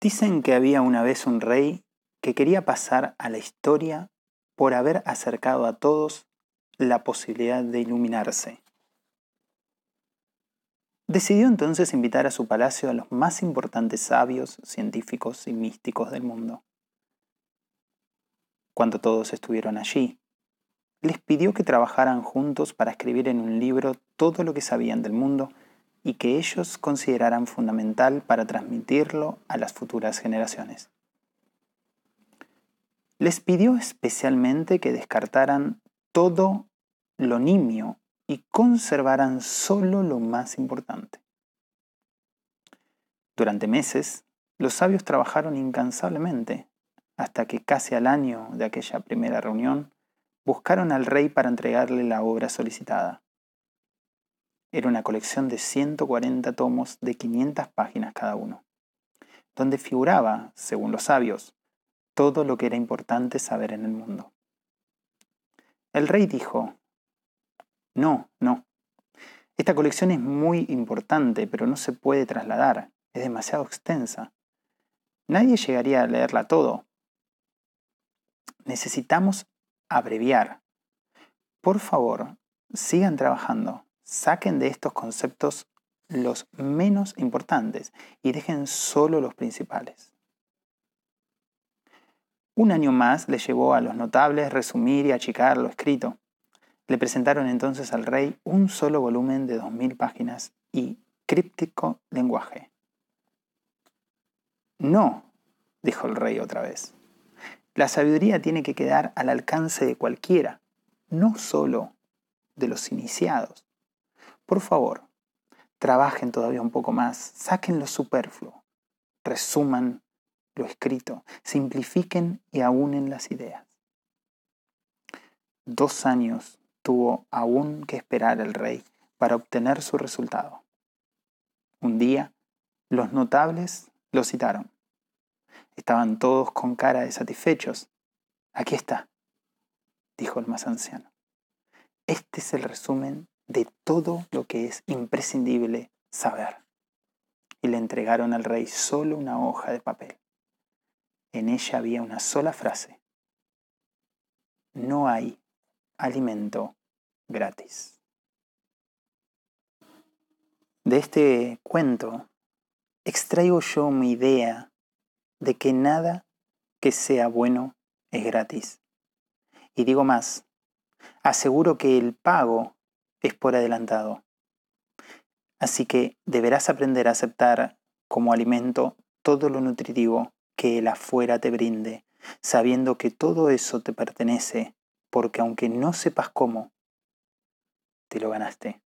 Dicen que había una vez un rey que quería pasar a la historia por haber acercado a todos la posibilidad de iluminarse. Decidió entonces invitar a su palacio a los más importantes sabios, científicos y místicos del mundo. Cuando todos estuvieron allí, les pidió que trabajaran juntos para escribir en un libro todo lo que sabían del mundo y que ellos consideraran fundamental para transmitirlo a las futuras generaciones. Les pidió especialmente que descartaran todo lo nimio y conservaran solo lo más importante. Durante meses, los sabios trabajaron incansablemente, hasta que casi al año de aquella primera reunión, buscaron al rey para entregarle la obra solicitada. Era una colección de 140 tomos de 500 páginas cada uno, donde figuraba, según los sabios, todo lo que era importante saber en el mundo. El rey dijo, no, no, esta colección es muy importante, pero no se puede trasladar, es demasiado extensa. Nadie llegaría a leerla todo. Necesitamos abreviar. Por favor, sigan trabajando. Saquen de estos conceptos los menos importantes y dejen solo los principales. Un año más le llevó a los notables resumir y achicar lo escrito. Le presentaron entonces al rey un solo volumen de 2.000 páginas y críptico lenguaje. No, dijo el rey otra vez. La sabiduría tiene que quedar al alcance de cualquiera, no solo de los iniciados. Por favor, trabajen todavía un poco más, saquen lo superfluo, resuman lo escrito, simplifiquen y aúnen las ideas. Dos años tuvo aún que esperar el rey para obtener su resultado. Un día, los notables lo citaron. Estaban todos con cara de satisfechos. Aquí está, dijo el más anciano. Este es el resumen de todo lo que es imprescindible saber. Y le entregaron al rey solo una hoja de papel. En ella había una sola frase. No hay alimento gratis. De este cuento extraigo yo mi idea de que nada que sea bueno es gratis. Y digo más, aseguro que el pago es por adelantado. Así que deberás aprender a aceptar como alimento todo lo nutritivo que el afuera te brinde, sabiendo que todo eso te pertenece, porque aunque no sepas cómo, te lo ganaste.